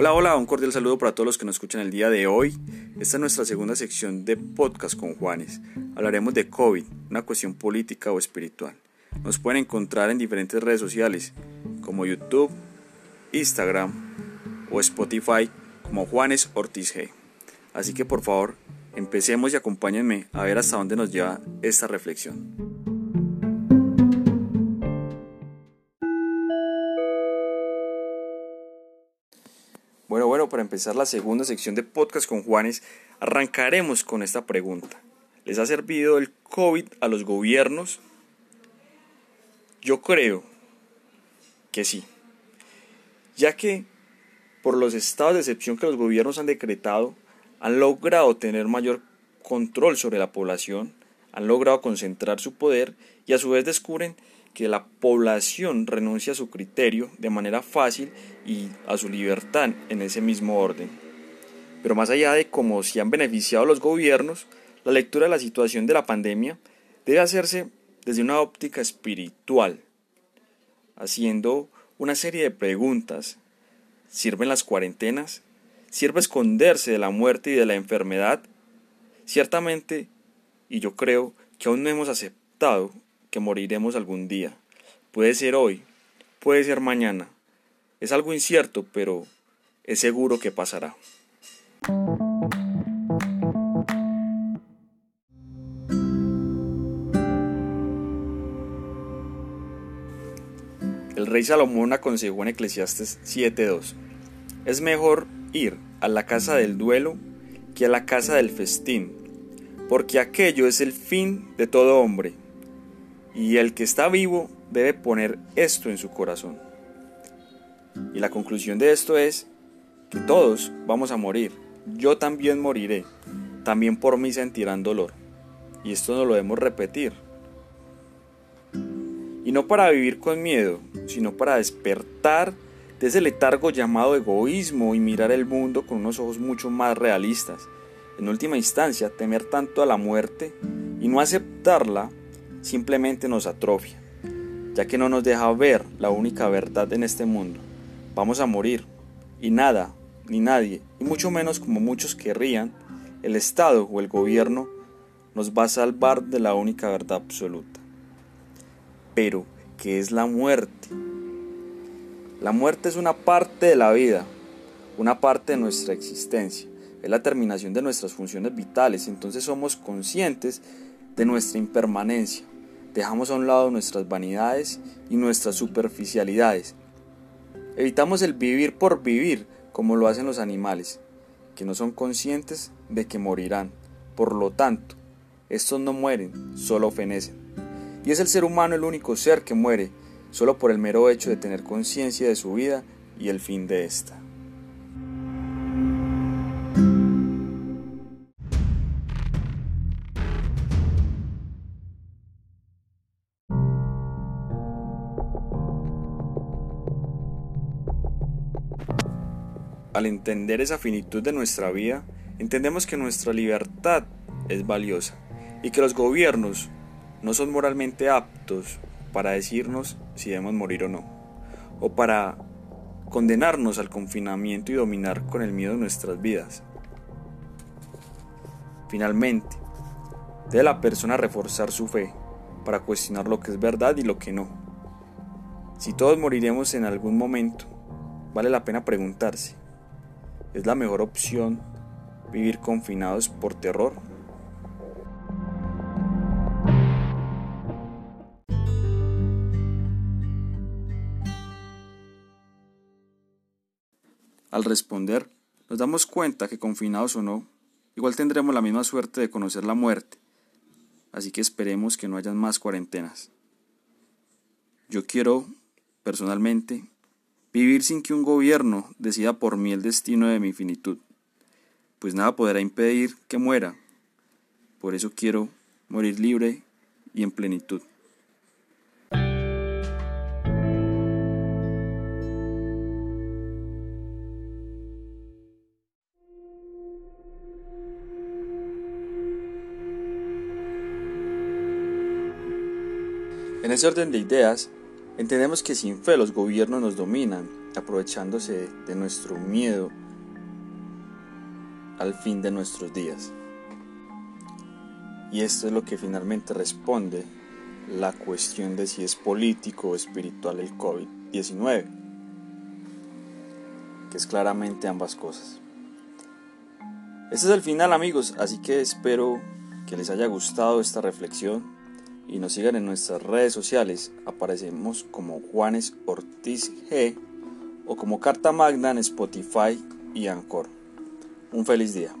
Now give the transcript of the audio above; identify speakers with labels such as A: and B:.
A: Hola, hola, un cordial saludo para todos los que nos escuchan el día de hoy. Esta es nuestra segunda sección de podcast con Juanes. Hablaremos de COVID, una cuestión política o espiritual. Nos pueden encontrar en diferentes redes sociales como YouTube, Instagram o Spotify como Juanes Ortiz G. Así que por favor, empecemos y acompáñenme a ver hasta dónde nos lleva esta reflexión. Para empezar la segunda sección de podcast con Juanes, arrancaremos con esta pregunta. ¿Les ha servido el COVID a los gobiernos? Yo creo que sí, ya que por los estados de excepción que los gobiernos han decretado, han logrado tener mayor control sobre la población, han logrado concentrar su poder y a su vez descubren que la población renuncia a su criterio de manera fácil y a su libertad en ese mismo orden. Pero más allá de cómo se han beneficiado los gobiernos, la lectura de la situación de la pandemia debe hacerse desde una óptica espiritual, haciendo una serie de preguntas. ¿Sirven las cuarentenas? ¿Sirve esconderse de la muerte y de la enfermedad? Ciertamente, y yo creo que aún no hemos aceptado moriremos algún día. Puede ser hoy, puede ser mañana. Es algo incierto, pero es seguro que pasará. El rey Salomón aconsejó en Eclesiastes 7.2. Es mejor ir a la casa del duelo que a la casa del festín, porque aquello es el fin de todo hombre y el que está vivo debe poner esto en su corazón. Y la conclusión de esto es que todos vamos a morir. Yo también moriré. También por mí sentirán dolor. Y esto no lo debemos repetir. Y no para vivir con miedo, sino para despertar de ese letargo llamado egoísmo y mirar el mundo con unos ojos mucho más realistas. En última instancia, temer tanto a la muerte y no aceptarla simplemente nos atrofia, ya que no nos deja ver la única verdad en este mundo. Vamos a morir, y nada, ni nadie, y mucho menos como muchos querrían, el Estado o el gobierno nos va a salvar de la única verdad absoluta. Pero, ¿qué es la muerte? La muerte es una parte de la vida, una parte de nuestra existencia, es la terminación de nuestras funciones vitales, entonces somos conscientes de nuestra impermanencia. Dejamos a un lado nuestras vanidades y nuestras superficialidades. Evitamos el vivir por vivir como lo hacen los animales, que no son conscientes de que morirán. Por lo tanto, estos no mueren, solo fenecen. Y es el ser humano el único ser que muere, solo por el mero hecho de tener conciencia de su vida y el fin de esta. Al entender esa finitud de nuestra vida, entendemos que nuestra libertad es valiosa y que los gobiernos no son moralmente aptos para decirnos si debemos morir o no, o para condenarnos al confinamiento y dominar con el miedo nuestras vidas. Finalmente, debe la persona reforzar su fe para cuestionar lo que es verdad y lo que no. Si todos moriremos en algún momento, vale la pena preguntarse, ¿Es la mejor opción vivir confinados por terror? Al responder, nos damos cuenta que confinados o no, igual tendremos la misma suerte de conocer la muerte, así que esperemos que no hayan más cuarentenas. Yo quiero, personalmente, Vivir sin que un gobierno decida por mí el destino de mi finitud, pues nada podrá impedir que muera. Por eso quiero morir libre y en plenitud. En ese orden de ideas, Entendemos que sin fe los gobiernos nos dominan, aprovechándose de nuestro miedo al fin de nuestros días. Y esto es lo que finalmente responde la cuestión de si es político o espiritual el COVID-19, que es claramente ambas cosas. Este es el final amigos, así que espero que les haya gustado esta reflexión y nos sigan en nuestras redes sociales. Aparecemos como Juanes Ortiz G o como Carta Magna en Spotify y Anchor. Un feliz día.